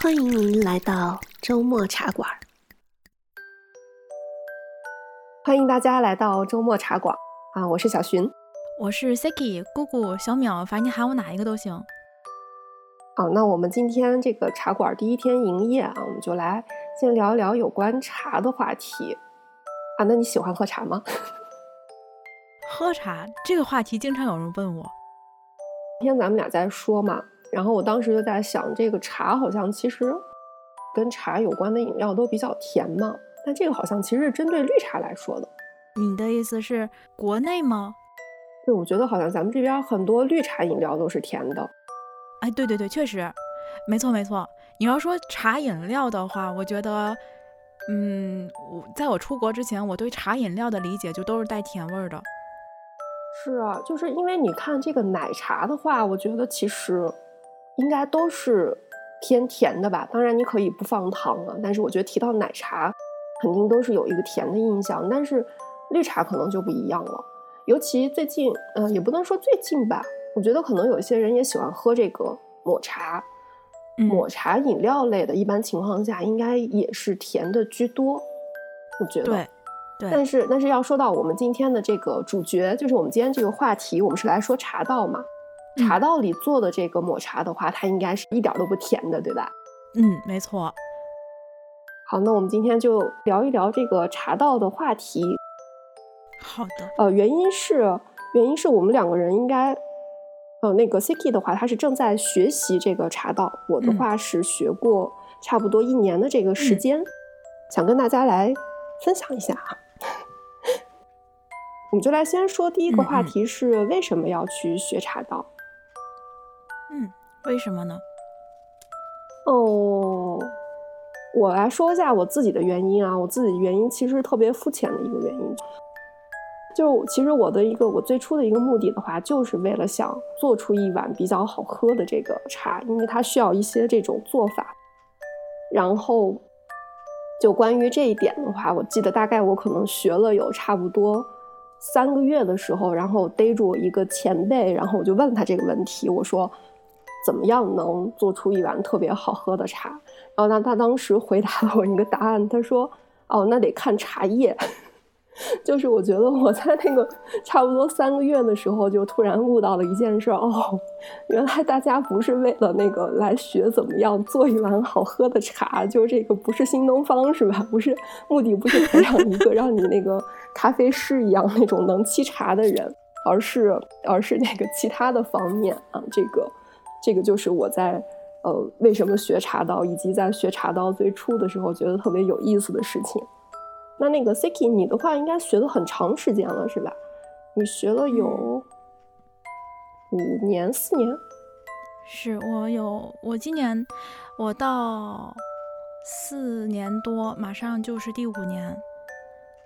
欢迎您来到周末茶馆。欢迎大家来到周末茶馆啊！我是小寻，我是 Siki 姑姑小淼，反正你喊我哪一个都行。好，那我们今天这个茶馆第一天营业啊，我们就来先聊一聊有关茶的话题啊。那你喜欢喝茶吗？喝茶这个话题经常有人问我。今天咱们俩在说嘛，然后我当时就在想，这个茶好像其实跟茶有关的饮料都比较甜嘛，但这个好像其实是针对绿茶来说的。你的意思是国内吗？对，我觉得好像咱们这边很多绿茶饮料都是甜的。哎，对对对，确实，没错没错。你要说茶饮料的话，我觉得，嗯，我在我出国之前，我对茶饮料的理解就都是带甜味儿的。是啊，就是因为你看这个奶茶的话，我觉得其实应该都是偏甜的吧。当然你可以不放糖啊，但是我觉得提到奶茶，肯定都是有一个甜的印象。但是绿茶可能就不一样了，尤其最近，嗯，也不能说最近吧，我觉得可能有些人也喜欢喝这个抹茶，抹茶饮料类的，一般情况下应该也是甜的居多。我觉得。对。但是，但是要说到我们今天的这个主角，就是我们今天这个话题，我们是来说茶道嘛。茶道里做的这个抹茶的话，它应该是一点都不甜的，对吧？嗯，没错。好，那我们今天就聊一聊这个茶道的话题。好的。呃，原因是，原因是我们两个人应该，呃，那个 Siki 的话，他是正在学习这个茶道，我的话是学过差不多一年的这个时间，想跟大家来分享一下哈。我们就来先说第一个话题是为什么要去学茶道？嗯，为什么呢？哦，我来说一下我自己的原因啊。我自己的原因其实特别肤浅的一个原因，就其实我的一个我最初的一个目的的话，就是为了想做出一碗比较好喝的这个茶，因为它需要一些这种做法。然后，就关于这一点的话，我记得大概我可能学了有差不多。三个月的时候，然后逮住我一个前辈，然后我就问他这个问题，我说，怎么样能做出一碗特别好喝的茶？然后他他当时回答了我一个答案，他说，哦，那得看茶叶。就是我觉得我在那个差不多三个月的时候，就突然悟到了一件事哦，原来大家不是为了那个来学怎么样做一碗好喝的茶，就这个不是新东方是吧？不是目的不是培养一个让你那个咖啡师一样那种能沏茶的人，而是而是那个其他的方面啊。这个这个就是我在呃为什么学茶道，以及在学茶道最初的时候觉得特别有意思的事情。那那个 Siki，你的话应该学了很长时间了，是吧？你学了有五年、四年？是我有，我今年我到四年多，马上就是第五年。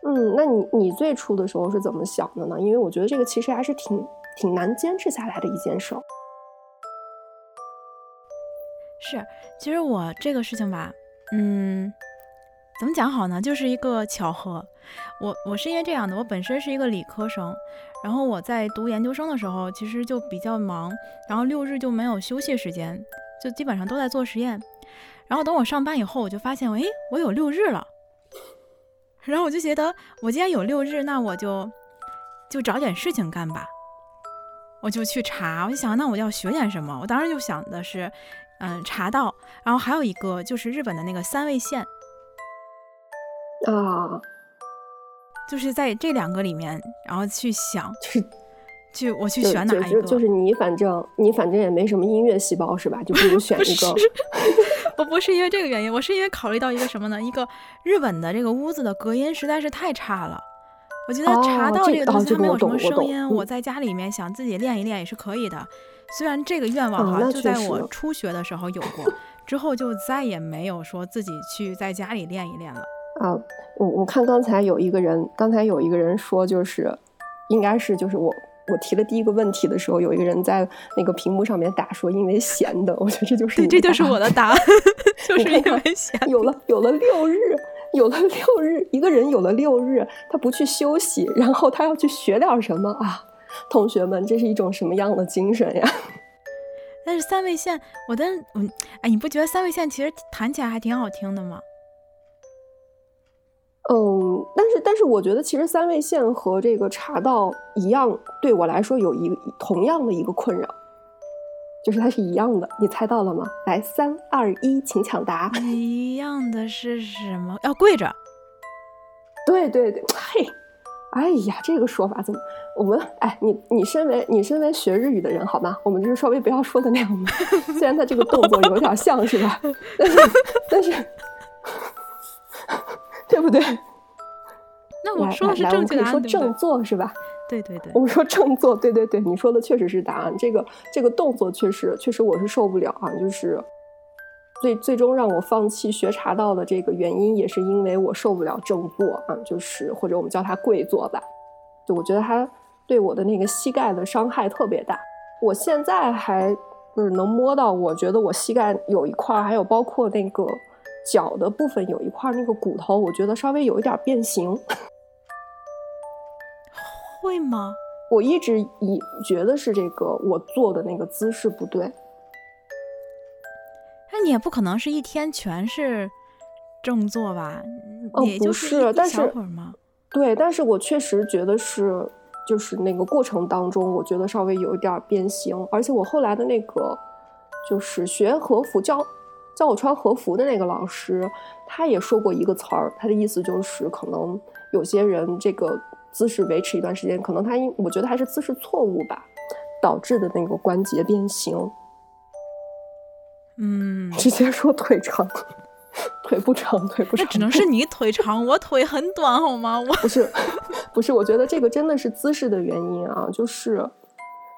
嗯，那你你最初的时候是怎么想的呢？因为我觉得这个其实还是挺挺难坚持下来的一件事。是，其实我这个事情吧，嗯。怎么讲好呢？就是一个巧合。我我是因为这样的，我本身是一个理科生，然后我在读研究生的时候，其实就比较忙，然后六日就没有休息时间，就基本上都在做实验。然后等我上班以后，我就发现，诶，我有六日了。然后我就觉得，我既然有六日，那我就就找点事情干吧。我就去查，我就想，那我要学点什么？我当时就想的是，嗯，茶道，然后还有一个就是日本的那个三味线。啊，就是在这两个里面，然后去想，去去我去选哪一个？就是你反正你反正也没什么音乐细胞是吧？就不如选一个。我不是因为这个原因，我是因为考虑到一个什么呢？一个日本的这个屋子的隔音实在是太差了。我觉得茶道这个东西它没有什么声音，我在家里面想自己练一练也是可以的。虽然这个愿望哈，就在我初学的时候有过，之后就再也没有说自己去在家里练一练了。啊，我我看刚才有一个人，刚才有一个人说，就是应该是就是我我提了第一个问题的时候，有一个人在那个屏幕上面打说，因为闲的，我觉得这就是对，这就是我的答案，就是因为闲。有了有了六日，有了六日，一个人有了六日，他不去休息，然后他要去学点什么啊？同学们，这是一种什么样的精神呀？但是三味线，我的嗯，哎，你不觉得三味线其实弹起来还挺好听的吗？嗯，但是但是我觉得其实三味线和这个茶道一样，对我来说有一同样的一个困扰，就是它是一样的。你猜到了吗？来，三二一，请抢答。一样的是什么？要跪着。对对对，嘿，哎呀，这个说法怎么？我们哎，你你身为你身为学日语的人，好吗？我们就是稍微不要说的那样吧。虽然他这个动作有点像是吧，但是但是。对不对？那我说的是正确答案，说正坐是吧？对对对，我们说正坐，对对对，你说的确实是答案。这个这个动作确实确实我是受不了啊，就是最最终让我放弃学茶道的这个原因，也是因为我受不了正坐啊，就是或者我们叫它跪坐吧。就我觉得它对我的那个膝盖的伤害特别大。我现在还就是能摸到，我觉得我膝盖有一块，还有包括那个。脚的部分有一块那个骨头，我觉得稍微有一点变形，会吗？我一直以觉得是这个我坐的那个姿势不对。那你也不可能是一天全是正坐吧？哦，不是，但是吗？对，但是我确实觉得是，就是那个过程当中，我觉得稍微有一点变形，而且我后来的那个就是学和服教。教我穿和服的那个老师，他也说过一个词儿，他的意思就是可能有些人这个姿势维持一段时间，可能他因我觉得还是姿势错误吧，导致的那个关节变形。嗯，直接说腿长，腿不长，腿不长。那只能是你腿长，我腿很短，好吗？我不是，不是，我觉得这个真的是姿势的原因啊，就是，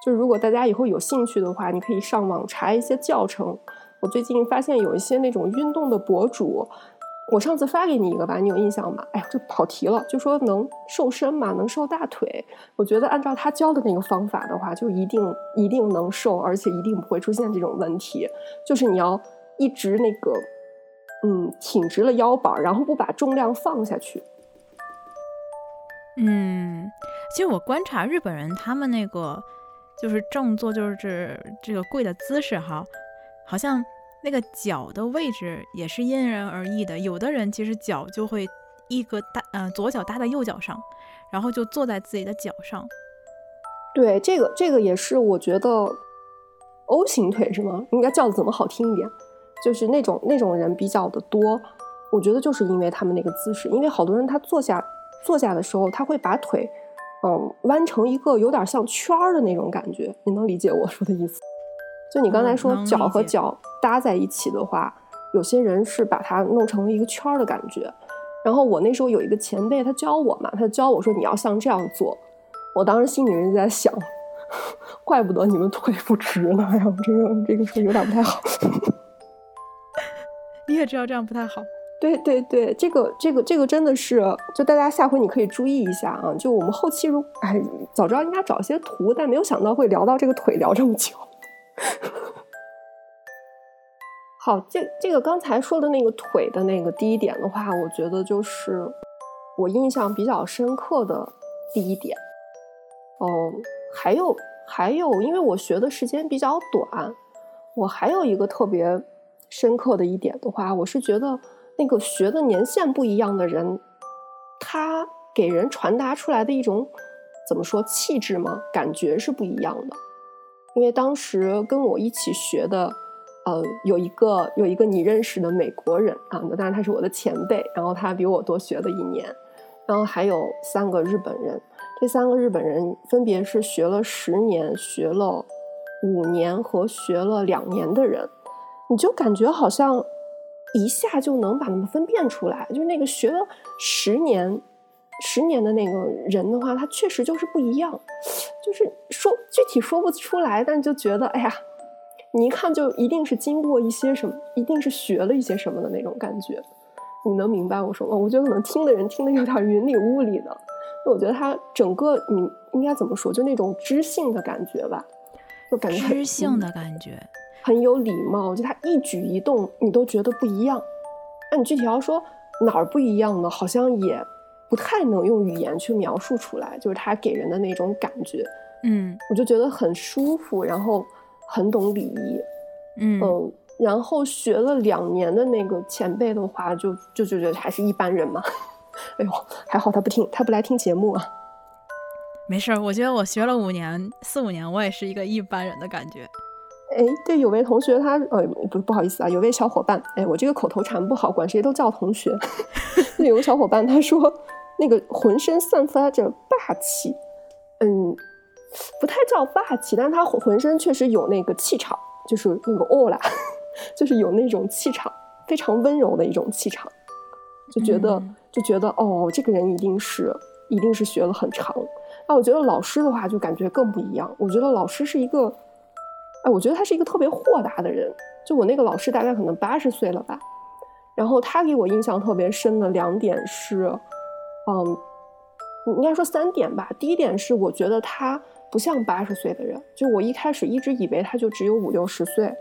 就如果大家以后有兴趣的话，你可以上网查一些教程。我最近发现有一些那种运动的博主，我上次发给你一个吧，你有印象吗？哎呀，就跑题了，就说能瘦身嘛，能瘦大腿。我觉得按照他教的那个方法的话，就一定一定能瘦，而且一定不会出现这种问题。就是你要一直那个，嗯，挺直了腰板，然后不把重量放下去。嗯，其实我观察日本人，他们那个就是正坐，就是这这个跪的姿势哈，好像。那个脚的位置也是因人而异的，有的人其实脚就会一个搭，嗯，左脚搭在右脚上，然后就坐在自己的脚上。对，这个这个也是我觉得 O 型腿是吗？应该叫的怎么好听一点？就是那种那种人比较的多。我觉得就是因为他们那个姿势，因为好多人他坐下坐下的时候，他会把腿嗯弯成一个有点像圈儿的那种感觉，你能理解我说的意思？就你刚才说脚和脚搭在一起的话，有些人是把它弄成了一个圈儿的感觉。然后我那时候有一个前辈，他教我嘛，他教我说你要像这样做。我当时心里面在想，怪不得你们腿不直呢，哎呀，这个这个说有点不太好。你也知道这样不太好。对对对，这个这个这个真的是，就大家下回你可以注意一下啊。就我们后期如哎，早知道应该找一些图，但没有想到会聊到这个腿聊这么久。好，这这个刚才说的那个腿的那个第一点的话，我觉得就是我印象比较深刻的第一点。哦，还有还有，因为我学的时间比较短，我还有一个特别深刻的一点的话，我是觉得那个学的年限不一样的人，他给人传达出来的一种怎么说气质吗？感觉是不一样的。因为当时跟我一起学的，呃，有一个有一个你认识的美国人啊，那当然他是我的前辈，然后他比我多学了一年，然后还有三个日本人，这三个日本人分别是学了十年、学了五年和学了两年的人，你就感觉好像一下就能把他们分辨出来，就是那个学了十年。十年的那个人的话，他确实就是不一样，就是说具体说不出来，但就觉得哎呀，你一看就一定是经过一些什么，一定是学了一些什么的那种感觉。你能明白我说吗？我觉得可能听的人听的有点云里雾里的。我觉得他整个你应该怎么说，就那种知性的感觉吧，就感觉知性的感觉，很有礼貌。就他一举一动，你都觉得不一样。那你具体要说哪儿不一样呢？好像也。不太能用语言去描述出来，就是他给人的那种感觉，嗯，我就觉得很舒服，然后很懂礼仪，嗯嗯，然后学了两年的那个前辈的话，就就就觉得还是一般人嘛。哎呦，还好他不听，他不来听节目啊。没事儿，我觉得我学了五年四五年，我也是一个一般人的感觉。哎，对，有位同学他呃不不好意思啊，有位小伙伴，哎，我这个口头禅不好，管谁都叫同学。有个小伙伴他说，那个浑身散发着霸气，嗯，不太叫霸气，但是他浑身确实有那个气场，就是那个 aura，就是有那种气场，非常温柔的一种气场，就觉得、嗯就觉得哦，这个人一定是一定是学了很长。那我觉得老师的话就感觉更不一样，我觉得老师是一个。哎，我觉得他是一个特别豁达的人。就我那个老师大概可能八十岁了吧，然后他给我印象特别深的两点是，嗯，应该说三点吧。第一点是我觉得他不像八十岁的人，就我一开始一直以为他就只有五六十岁，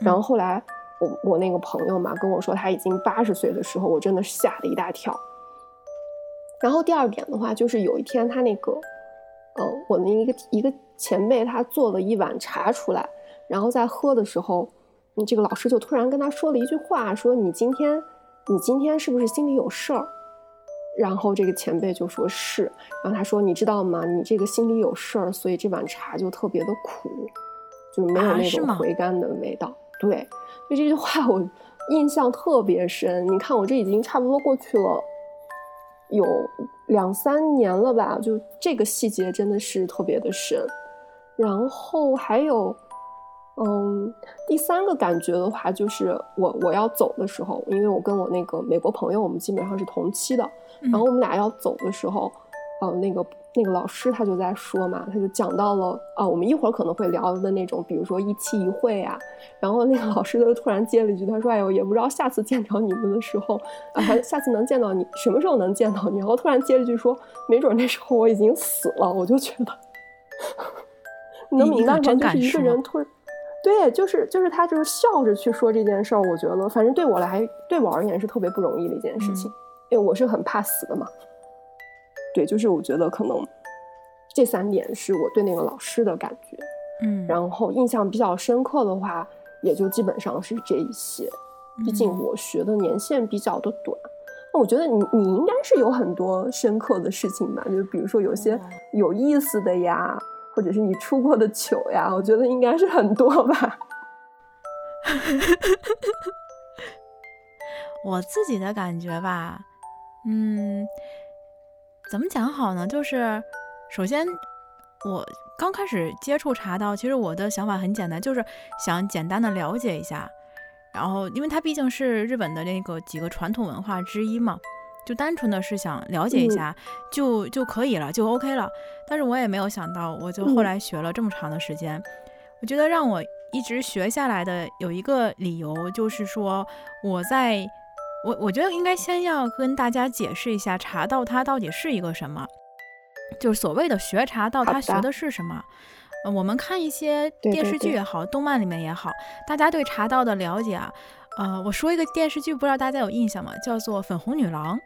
然后后来我我那个朋友嘛跟我说他已经八十岁的时候，我真的是吓了一大跳。然后第二点的话，就是有一天他那个，呃，我的一个一个前辈他做了一碗茶出来。然后在喝的时候，你这个老师就突然跟他说了一句话，说你今天，你今天是不是心里有事儿？然后这个前辈就说是，然后他说你知道吗？你这个心里有事儿，所以这碗茶就特别的苦，就没有那种回甘的味道。对，就这句话我印象特别深。你看我这已经差不多过去了有两三年了吧，就这个细节真的是特别的深。然后还有。嗯，第三个感觉的话，就是我我要走的时候，因为我跟我那个美国朋友，我们基本上是同期的，然后我们俩要走的时候，呃，那个那个老师他就在说嘛，他就讲到了啊，我们一会儿可能会聊的那种，比如说一期一会啊，然后那个老师就突然接了一句，他说：“哎呦，也不知道下次见着你们的时候，啊，下次能见到你什么时候能见到你？”然后突然接了一句说：“没准那时候我已经死了。”我就觉得，你能明白吗？就是一个人突然。对，就是就是他就是笑着去说这件事儿，我觉得反正对我来对我而言是特别不容易的一件事情，嗯、因为我是很怕死的嘛。对，就是我觉得可能这三点是我对那个老师的感觉，嗯，然后印象比较深刻的话，也就基本上是这一些。毕竟嗯我学的年限比较的短，那我觉得你你应该是有很多深刻的事情吧，就是比如说有些有意思的呀。或者是你出过的糗呀，我觉得应该是很多吧。我自己的感觉吧，嗯，怎么讲好呢？就是首先，我刚开始接触茶道，其实我的想法很简单，就是想简单的了解一下。然后，因为它毕竟是日本的那个几个传统文化之一嘛。就单纯的是想了解一下，嗯、就就可以了，就 OK 了。但是我也没有想到，我就后来学了这么长的时间。嗯、我觉得让我一直学下来的有一个理由，就是说我在我我觉得应该先要跟大家解释一下茶道它到底是一个什么，就是所谓的学茶道，它学的是什么。呃，我们看一些电视剧也好，对对对动漫里面也好，大家对茶道的了解啊。呃，我说一个电视剧，不知道大家有印象吗？叫做《粉红女郎》，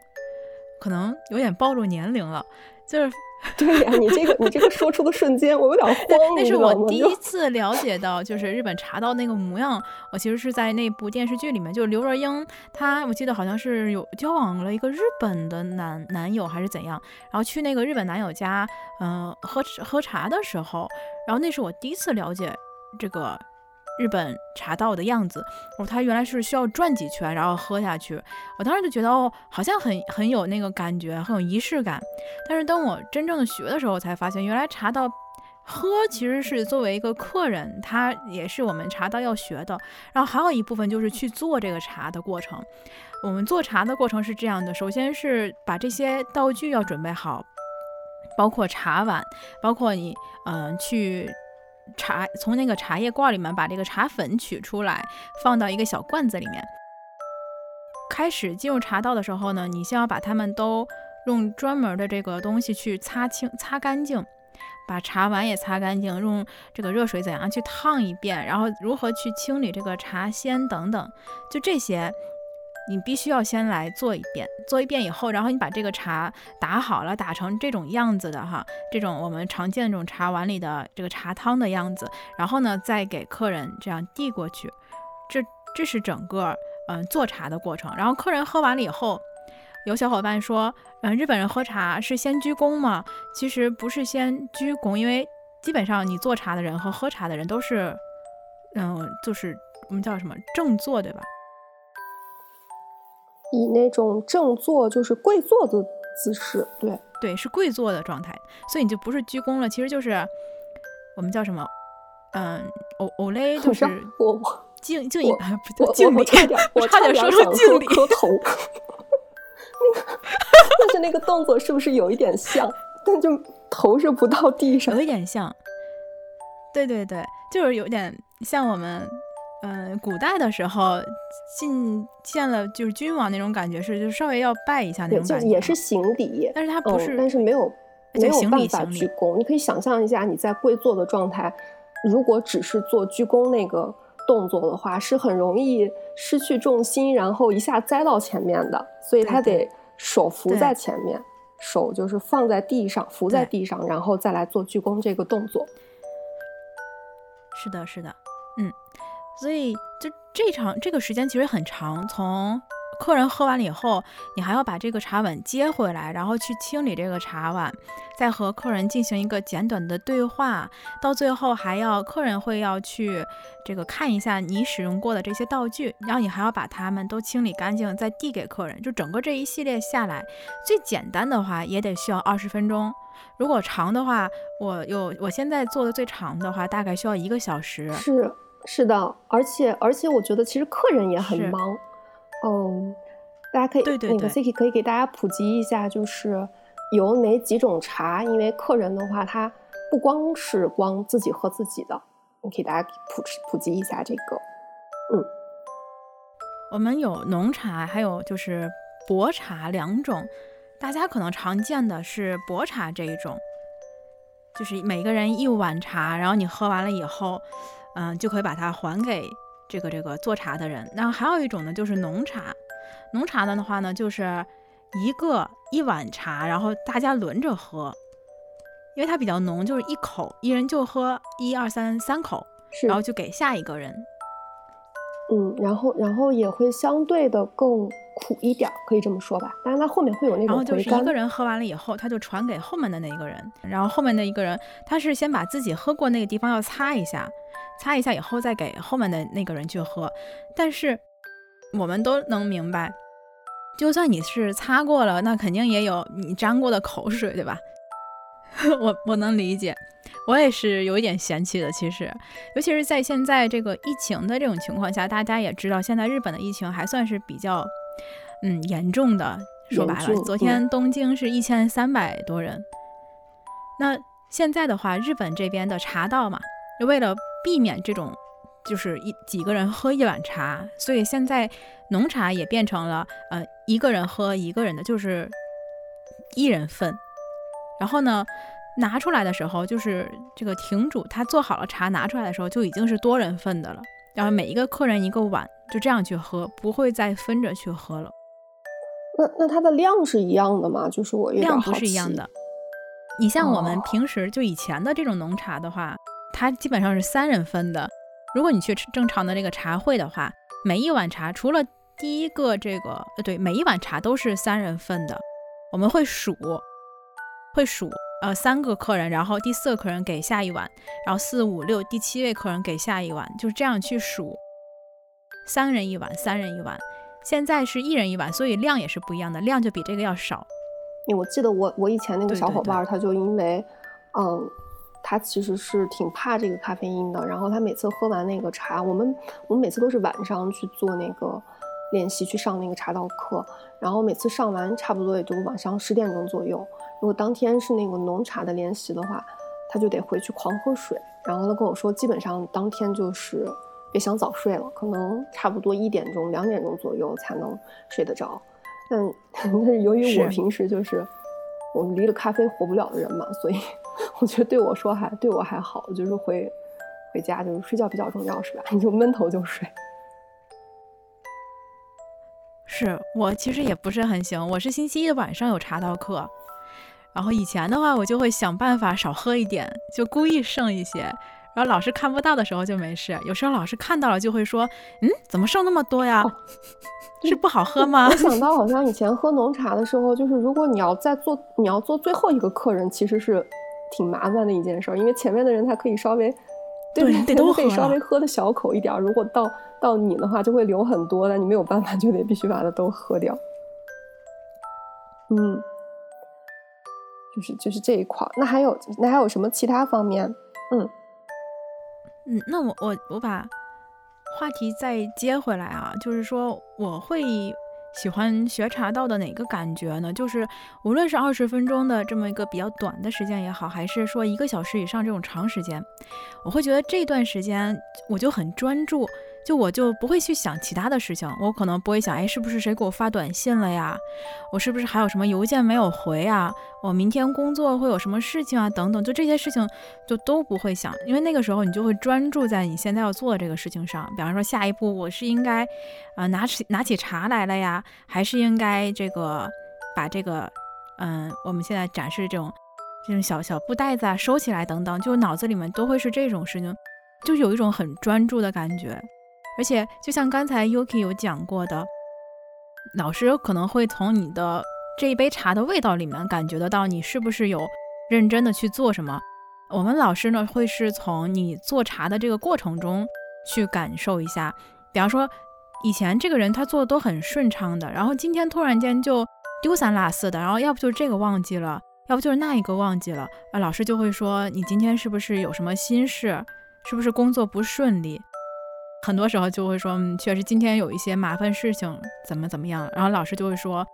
可能有点暴露年龄了。就是，对呀、啊，你这个你这个说出的瞬间，我有点慌。那是我第一次了解到，就是日本茶道那个模样。我其实是在那部电视剧里面，就刘若英，她我记得好像是有交往了一个日本的男男友还是怎样，然后去那个日本男友家，嗯、呃，喝喝茶的时候，然后那是我第一次了解这个。日本茶道的样子，哦，它原来是需要转几圈，然后喝下去。我当时就觉得，哦，好像很很有那个感觉，很有仪式感。但是当我真正的学的时候，才发现，原来茶道喝其实是作为一个客人，他也是我们茶道要学的。然后还有一部分就是去做这个茶的过程。我们做茶的过程是这样的：首先是把这些道具要准备好，包括茶碗，包括你嗯、去。茶从那个茶叶罐里面把这个茶粉取出来，放到一个小罐子里面。开始进入茶道的时候呢，你先要把它们都用专门的这个东西去擦清、擦干净，把茶碗也擦干净，用这个热水怎样去烫一遍，然后如何去清理这个茶涎等等，就这些。你必须要先来做一遍，做一遍以后，然后你把这个茶打好了，打成这种样子的哈，这种我们常见的这种茶碗里的这个茶汤的样子，然后呢，再给客人这样递过去，这这是整个嗯做茶的过程。然后客人喝完了以后，有小伙伴说，嗯，日本人喝茶是先鞠躬吗？其实不是先鞠躬，因为基本上你做茶的人和喝茶的人都是，嗯，就是我们叫什么正坐，对吧？以那种正坐，就是跪坐的姿势，对对，是跪坐的状态，所以你就不是鞠躬了，其实就是我们叫什么，嗯，哦哦嘞就是我我敬敬一不敬礼，我差点我差点说成敬礼，磕头，那个但是那个动作是不是有一点像？但就头是不到地上，有一点像，对对对，就是有点像我们。嗯，古代的时候进见了就是君王那种感觉是，就稍微要拜一下那种感觉，也是行礼，但是他不是，但是没有没有办法鞠躬。你可以想象一下，你在跪坐的状态，如果只是做鞠躬那个动作的话，是很容易失去重心，然后一下栽到前面的。所以他得手扶在前面，手就是放在地上，扶在地上，然后再来做鞠躬这个动作。是的，是的，嗯。所以，就这场这个时间其实很长。从客人喝完了以后，你还要把这个茶碗接回来，然后去清理这个茶碗，再和客人进行一个简短的对话。到最后，还要客人会要去这个看一下你使用过的这些道具，然后你还要把它们都清理干净，再递给客人。就整个这一系列下来，最简单的话也得需要二十分钟。如果长的话，我有我现在做的最长的话，大概需要一个小时。是。是的，而且而且，我觉得其实客人也很忙。嗯，大家可以那个 Siki 可以给大家普及一下，就是有哪几种茶？因为客人的话，他不光是光自己喝自己的，我给大家普普及一下这个。嗯，我们有浓茶，还有就是薄茶两种。大家可能常见的是薄茶这一种，就是每个人一碗茶，然后你喝完了以后。嗯，就可以把它还给这个这个做茶的人。那还有一种呢，就是浓茶。浓茶的话呢，就是一个一碗茶，然后大家轮着喝，因为它比较浓，就是一口一人就喝一二三三口，然后就给下一个人。嗯，然后然后也会相对的更苦一点，可以这么说吧。当然它后面会有那种然后就是一个人喝完了以后，他就传给后面的那一个人，然后后面的一个人他是先把自己喝过那个地方要擦一下。擦一下以后再给后面的那个人去喝，但是我们都能明白，就算你是擦过了，那肯定也有你沾过的口水，对吧？我我能理解，我也是有一点嫌弃的。其实，尤其是在现在这个疫情的这种情况下，大家也知道，现在日本的疫情还算是比较嗯严重的。说白了，昨天东京是一千三百多人。那现在的话，日本这边的茶道嘛，为了避免这种，就是一几个人喝一碗茶，所以现在浓茶也变成了呃一个人喝一个人的，就是一人份。然后呢，拿出来的时候，就是这个亭主他做好了茶拿出来的时候，就已经是多人份的了。然后每一个客人一个碗，就这样去喝，不会再分着去喝了。那那它的量是一样的吗？就是我量不是一样的。你像我们平时就以前的这种浓茶的话。它基本上是三人份的。如果你去正常的这个茶会的话，每一碗茶除了第一个这个呃对，每一碗茶都是三人份的。我们会数，会数呃三个客人，然后第四个客人给下一碗，然后四五六第七位客人给下一碗，就是这样去数。三人一碗，三人一碗。现在是一人一碗，所以量也是不一样的，量就比这个要少。我记得我我以前那个小伙伴，他就因为嗯。他其实是挺怕这个咖啡因的，然后他每次喝完那个茶，我们我们每次都是晚上去做那个练习，去上那个茶道课，然后每次上完差不多也就晚上十点钟左右。如果当天是那个浓茶的练习的话，他就得回去狂喝水。然后他跟我说，基本上当天就是别想早睡了，可能差不多一点钟、两点钟左右才能睡得着。但 但是由于我平时就是我们离了咖啡活不了的人嘛，所以。我觉得对我说还对我还好，就是回回家就是睡觉比较重要，是吧？你就闷头就睡。是我其实也不是很行，我是星期一的晚上有茶道课，然后以前的话我就会想办法少喝一点，就故意剩一些，然后老师看不到的时候就没事，有时候老师看到了就会说，嗯，怎么剩那么多呀？是不好喝吗？我想到好像以前喝浓茶的时候，就是如果你要再做，你要做最后一个客人，其实是挺麻烦的一件事，因为前面的人他可以稍微。对，得都可以稍微喝的小口一点。如果到到你的话，就会留很多，那你没有办法，就得必须把它都喝掉。嗯，就是就是这一块儿。那还有那还有什么其他方面？嗯嗯，那我我我把话题再接回来啊，就是说我会。喜欢学茶道的哪个感觉呢？就是无论是二十分钟的这么一个比较短的时间也好，还是说一个小时以上这种长时间，我会觉得这段时间我就很专注。就我就不会去想其他的事情，我可能不会想，哎，是不是谁给我发短信了呀？我是不是还有什么邮件没有回啊？我明天工作会有什么事情啊？等等，就这些事情就都不会想，因为那个时候你就会专注在你现在要做的这个事情上。比方说，下一步我是应该，呃，拿起拿起茶来了呀，还是应该这个把这个，嗯，我们现在展示这种这种小小布袋子啊收起来等等，就脑子里面都会是这种事情，就有一种很专注的感觉。而且，就像刚才 Yuki 有讲过的，老师可能会从你的这一杯茶的味道里面感觉得到你是不是有认真的去做什么。我们老师呢，会是从你做茶的这个过程中去感受一下。比方说，以前这个人他做的都很顺畅的，然后今天突然间就丢三落四的，然后要不就是这个忘记了，要不就是那一个忘记了，啊，老师就会说你今天是不是有什么心事，是不是工作不顺利？很多时候就会说，嗯，确实今天有一些麻烦事情，怎么怎么样。然后老师就会说，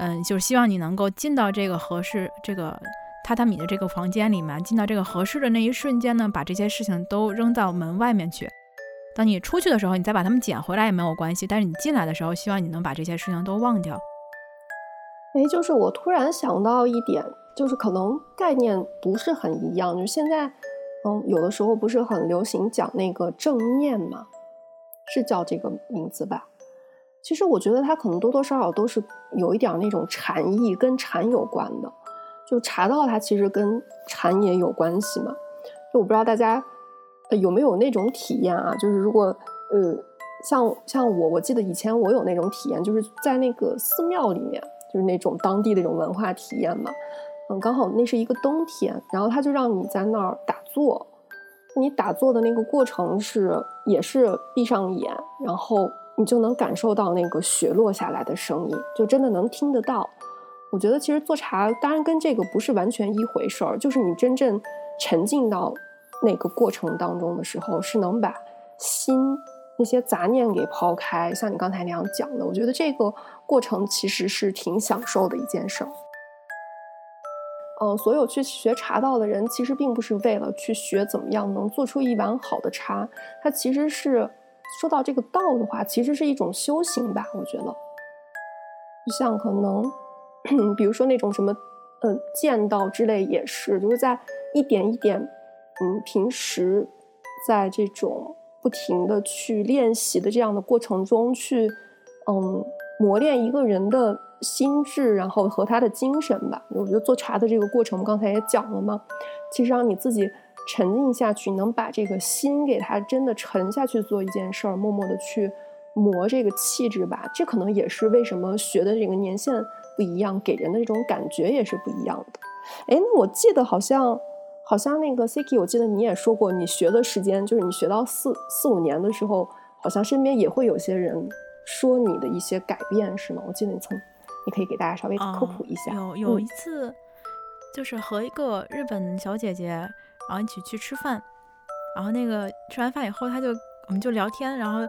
嗯，就是希望你能够进到这个合适这个榻榻米的这个房间里面，进到这个合适的那一瞬间呢，把这些事情都扔到门外面去。当你出去的时候，你再把它们捡回来也没有关系。但是你进来的时候，希望你能把这些事情都忘掉。哎，就是我突然想到一点，就是可能概念不是很一样。就是现在，嗯，有的时候不是很流行讲那个正念嘛。是叫这个名字吧？其实我觉得它可能多多少少都是有一点那种禅意，跟禅有关的。就茶道，它其实跟禅也有关系嘛。就我不知道大家有没有那种体验啊？就是如果呃，像像我，我记得以前我有那种体验，就是在那个寺庙里面，就是那种当地那种文化体验嘛。嗯，刚好那是一个冬天，然后他就让你在那儿打坐。你打坐的那个过程是，也是闭上眼，然后你就能感受到那个雪落下来的声音，就真的能听得到。我觉得其实做茶，当然跟这个不是完全一回事儿，就是你真正沉浸到那个过程当中的时候，是能把心那些杂念给抛开。像你刚才那样讲的，我觉得这个过程其实是挺享受的一件事儿。嗯，所有去学茶道的人，其实并不是为了去学怎么样能做出一碗好的茶，它其实是说到这个道的话，其实是一种修行吧。我觉得，像可能，比如说那种什么，嗯，剑道之类也是，就是在一点一点，嗯，平时在这种不停的去练习的这样的过程中去，嗯，磨练一个人的。心智，然后和他的精神吧。我觉得做茶的这个过程，我们刚才也讲了嘛。其实让你自己沉浸下去，能把这个心给他真的沉下去做一件事儿，默默的去磨这个气质吧。这可能也是为什么学的这个年限不一样，给人的这种感觉也是不一样的。哎，那我记得好像好像那个 Siki，我记得你也说过，你学的时间就是你学到四四五年的时候，好像身边也会有些人说你的一些改变，是吗？我记得你曾。你可以给大家稍微科普一下。有有一次，就是和一个日本小姐姐，然后一起去吃饭，然后那个吃完饭以后，她就我们就聊天，然后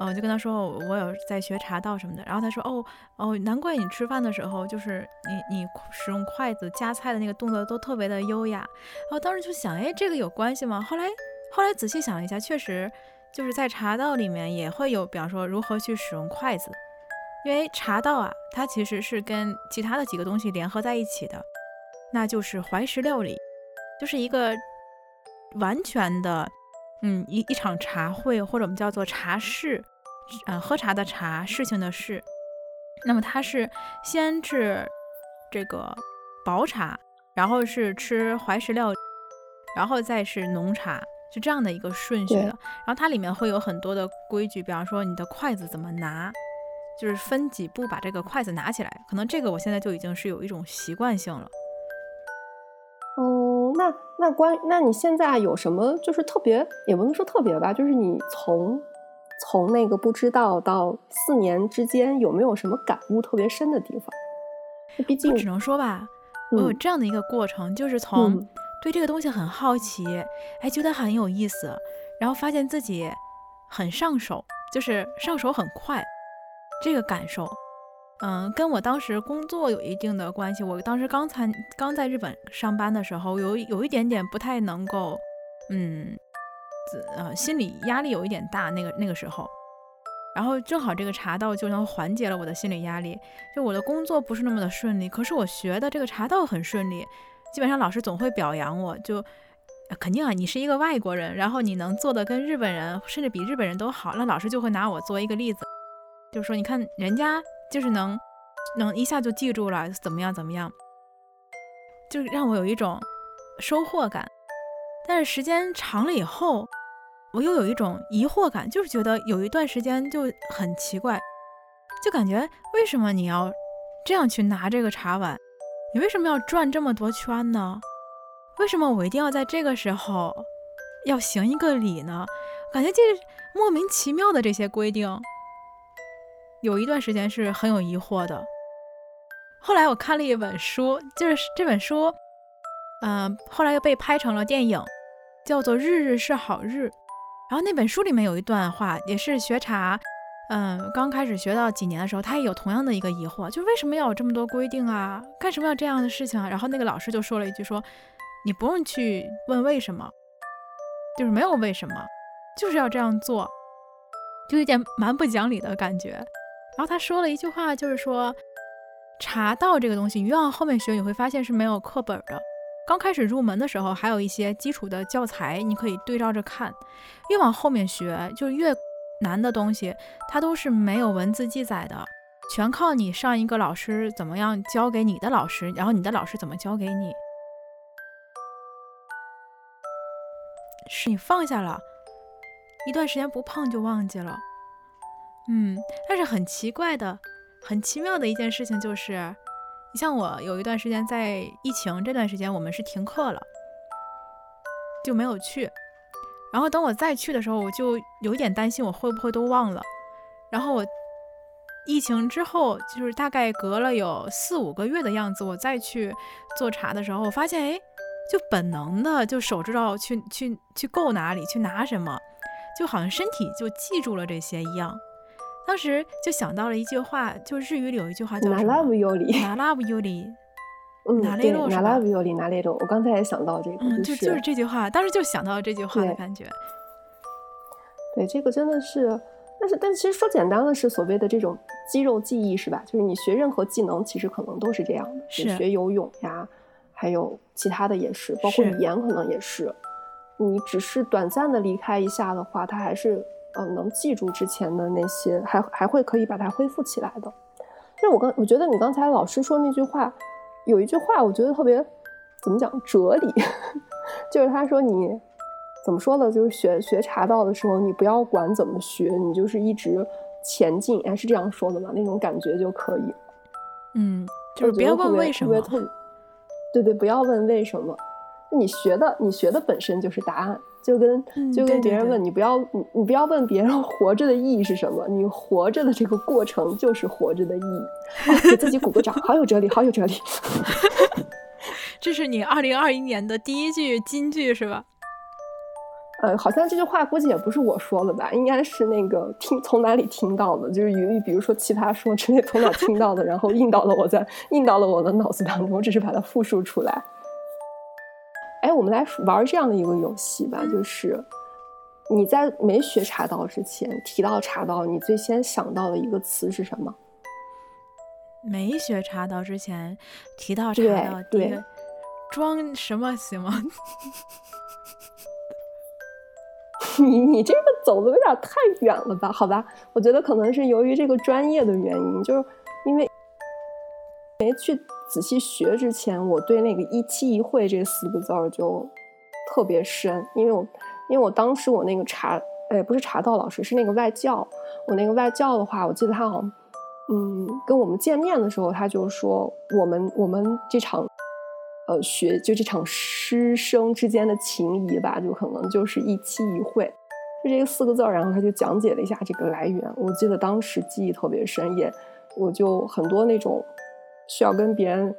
呃就跟她说我有在学茶道什么的，然后她说哦哦，难怪你吃饭的时候就是你你使用筷子夹菜的那个动作都特别的优雅。然后当时就想，哎，这个有关系吗？后来后来仔细想了一下，确实就是在茶道里面也会有，比方说如何去使用筷子。因为茶道啊，它其实是跟其他的几个东西联合在一起的，那就是怀石料理，就是一个完全的，嗯，一一场茶会，或者我们叫做茶事，嗯，喝茶的茶，事情的事，那么它是先是这个薄茶，然后是吃怀石料，然后再是浓茶，是这样的一个顺序的。然后它里面会有很多的规矩，比方说你的筷子怎么拿，就是分几步把这个筷子拿起来。可能这个我现在就已经是有一种习惯性了。哦，那那关那你现在有什么就是特别，也不能说特别吧，就是你从从那个不知道到四年之间有没有什么感悟特别深的地方？毕竟只能说吧，我有这样的一个过程，就是从对这个东西很好奇，哎，觉得很有意思，然后发现自己很上手，就是上手很快，这个感受。嗯，跟我当时工作有一定的关系。我当时刚参刚在日本上班的时候，有有一点点不太能够，嗯，呃，心理压力有一点大。那个那个时候，然后正好这个茶道就能缓解了我的心理压力。就我的工作不是那么的顺利，可是我学的这个茶道很顺利。基本上老师总会表扬我，就肯定啊，你是一个外国人，然后你能做的跟日本人甚至比日本人都好，那老师就会拿我作为一个例子，就是说你看人家。就是能，能一下就记住了，怎么样怎么样，就让我有一种收获感。但是时间长了以后，我又有一种疑惑感，就是觉得有一段时间就很奇怪，就感觉为什么你要这样去拿这个茶碗？你为什么要转这么多圈呢？为什么我一定要在这个时候要行一个礼呢？感觉就是莫名其妙的这些规定。有一段时间是很有疑惑的，后来我看了一本书，就是这本书，嗯，后来又被拍成了电影，叫做《日日是好日》。然后那本书里面有一段话，也是学茶，嗯，刚开始学到几年的时候，他也有同样的一个疑惑，就为什么要有这么多规定啊？干什么要这样的事情啊？然后那个老师就说了一句，说你不用去问为什么，就是没有为什么，就是要这样做，就有点蛮不讲理的感觉。然后他说了一句话，就是说，茶道这个东西，越往后面学，你会发现是没有课本的。刚开始入门的时候，还有一些基础的教材，你可以对照着看。越往后面学，就越难的东西，它都是没有文字记载的，全靠你上一个老师怎么样教给你的老师，然后你的老师怎么教给你。是你放下了一段时间不碰就忘记了。嗯，但是很奇怪的、很奇妙的一件事情就是，你像我有一段时间在疫情这段时间，我们是停课了，就没有去。然后等我再去的时候，我就有点担心我会不会都忘了。然后我疫情之后，就是大概隔了有四五个月的样子，我再去做茶的时候，我发现，哎，就本能的就手知道去去去够哪里，去拿什么，就好像身体就记住了这些一样。当时就想到了一句话，就日语里有一句话叫“哪拉不有理，哪拉不有理”，嗯，对，哪拉不有理，哪里路。我刚才也想到这个，嗯，就就是这句话，当时就想到了这句话的感觉。对，这个真的是，但是，但其实说简单的是所谓的这种肌肉记忆，是吧？就是你学任何技能，其实可能都是这样的。是学游泳呀，还有其他的也是，包括语言可能也是。你只是短暂的离开一下的话，它还是。呃，能记住之前的那些，还还会可以把它恢复起来的。就是我刚，我觉得你刚才老师说那句话，有一句话，我觉得特别，怎么讲哲理？就是他说你怎么说呢？就是学学茶道的时候，你不要管怎么学，你就是一直前进。哎，是这样说的吗？那种感觉就可以。嗯，就是不要问为什么。对对，不要问为什么。你学的，你学的本身就是答案。就跟就跟别人问你不要你你不要问别人活着的意义是什么，你活着的这个过程就是活着的意义。给自己鼓个掌，好有哲理，好有哲理。这是你二零二一年的第一句金句是吧？呃，好像这句话估计也不是我说的吧，应该是那个听从哪里听到的，就是于比如说奇葩说之类从哪听到的，然后印到了我在印到了我的脑子当中，我只是把它复述出来。哎，我们来玩这样的一个游戏吧，就是你在没学茶道之前，提到茶道，你最先想到的一个词是什么？没学茶道之前，提到茶道，对，装什么行吗？你你这个走的有点太远了吧？好吧，我觉得可能是由于这个专业的原因，就是因为没去仔细学之前，我对那个一期一会这四个字儿就特别深，因为我因为我当时我那个查，哎，不是查到老师，是那个外教，我那个外教的话，我记得他好像，嗯，跟我们见面的时候，他就说我们我们这场。呃，学就这场师生之间的情谊吧，就可能就是一期一会，就这个四个字儿。然后他就讲解了一下这个来源，我记得当时记忆特别深，也我就很多那种需要跟别人，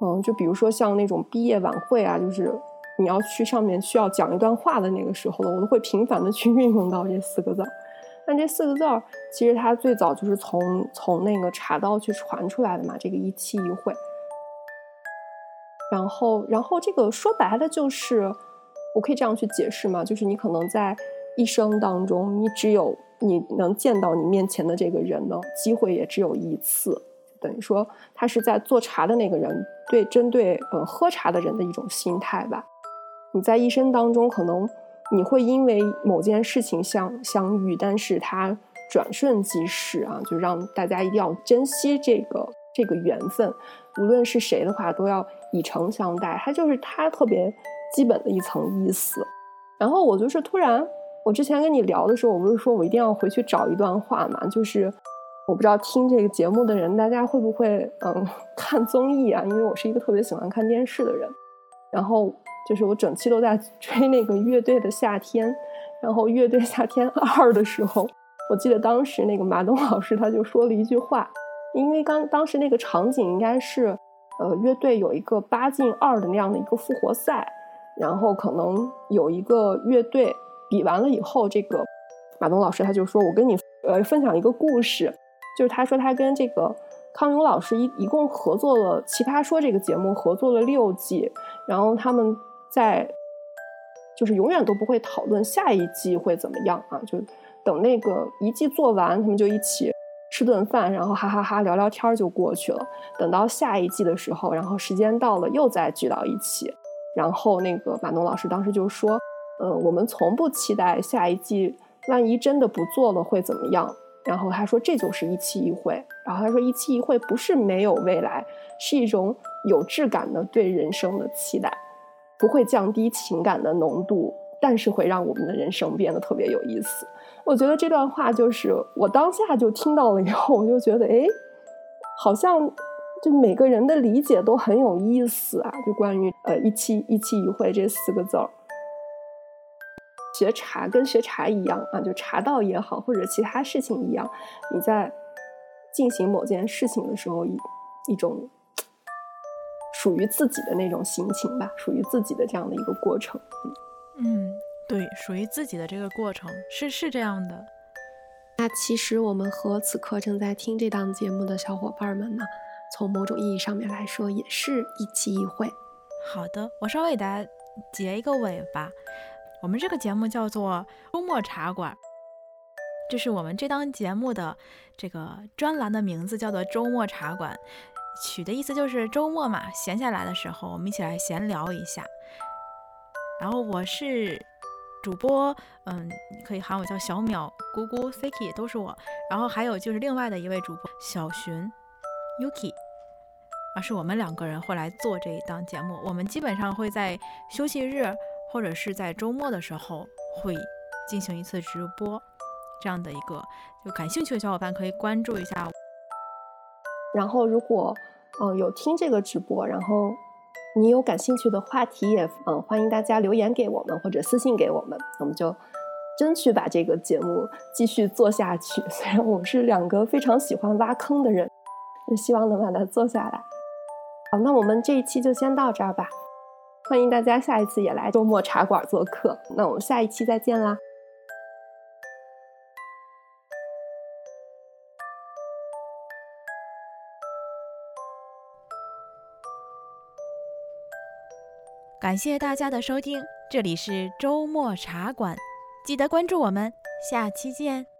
嗯，就比如说像那种毕业晚会啊，就是你要去上面需要讲一段话的那个时候了我都会频繁的去运用到这四个字儿。但这四个字其实它最早就是从从那个茶道去传出来的嘛，这个一期一会。然后，然后这个说白了就是，我可以这样去解释嘛，就是你可能在一生当中，你只有你能见到你面前的这个人的机会也只有一次，等于说他是在做茶的那个人对针对呃喝茶的人的一种心态吧。你在一生当中，可能你会因为某件事情相相遇，但是他转瞬即逝啊，就让大家一定要珍惜这个这个缘分，无论是谁的话，都要。以诚相待，它就是它特别基本的一层意思。然后我就是突然，我之前跟你聊的时候，我不是说我一定要回去找一段话嘛？就是我不知道听这个节目的人，大家会不会嗯看综艺啊？因为我是一个特别喜欢看电视的人。然后就是我整期都在 追那个乐队的夏天。然后乐队夏天 二的时候，我记得当时那个马东老师他就说了一句话，因为刚当时那个场景应该是。呃，乐队有一个八进二的那样的一个复活赛，然后可能有一个乐队比完了以后，这个马东老师他就说：“我跟你呃分享一个故事，就是他说他跟这个康永老师一一共合作了《奇葩说》这个节目合作了六季，然后他们在就是永远都不会讨论下一季会怎么样啊，就等那个一季做完，他们就一起。”吃顿饭，然后哈哈哈聊聊天就过去了。等到下一季的时候，然后时间到了，又再聚到一起。然后那个马东老师当时就说：“嗯，我们从不期待下一季，万一真的不做了会怎么样？”然后他说：“这就是一期一会。”然后他说：“一期一会不是没有未来，是一种有质感的对人生的期待，不会降低情感的浓度，但是会让我们的人生变得特别有意思。”我觉得这段话就是我当下就听到了以后，我就觉得，哎，好像就每个人的理解都很有意思啊。就关于呃一期一期一会这四个字儿，学茶跟学茶一样啊，就茶道也好，或者其他事情一样，你在进行某件事情的时候，一一种属于自己的那种心情吧，属于自己的这样的一个过程，嗯。对，属于自己的这个过程是是这样的。那其实我们和此刻正在听这档节目的小伙伴们呢，从某种意义上面来说，也是一期一会。好的，我稍微给大家结一个尾吧。我们这个节目叫做周末茶馆，这是我们这档节目的这个专栏的名字，叫做周末茶馆，取的意思就是周末嘛，闲下来的时候，我们一起来闲聊一下。然后我是。主播，嗯，你可以喊我叫小淼、姑姑、Siki，都是我。然后还有就是另外的一位主播小寻、Yuki，啊，是我们两个人会来做这一档节目。我们基本上会在休息日或者是在周末的时候会进行一次直播，这样的一个，就感兴趣的小伙伴可以关注一下。然后如果，嗯，有听这个直播，然后。你有感兴趣的话题也嗯，欢迎大家留言给我们或者私信给我们，我们就争取把这个节目继续做下去。虽然我们是两个非常喜欢挖坑的人，就希望能把它做下来。好，那我们这一期就先到这儿吧。欢迎大家下一次也来周末茶馆做客。那我们下一期再见啦。感谢大家的收听，这里是周末茶馆，记得关注我们，下期见。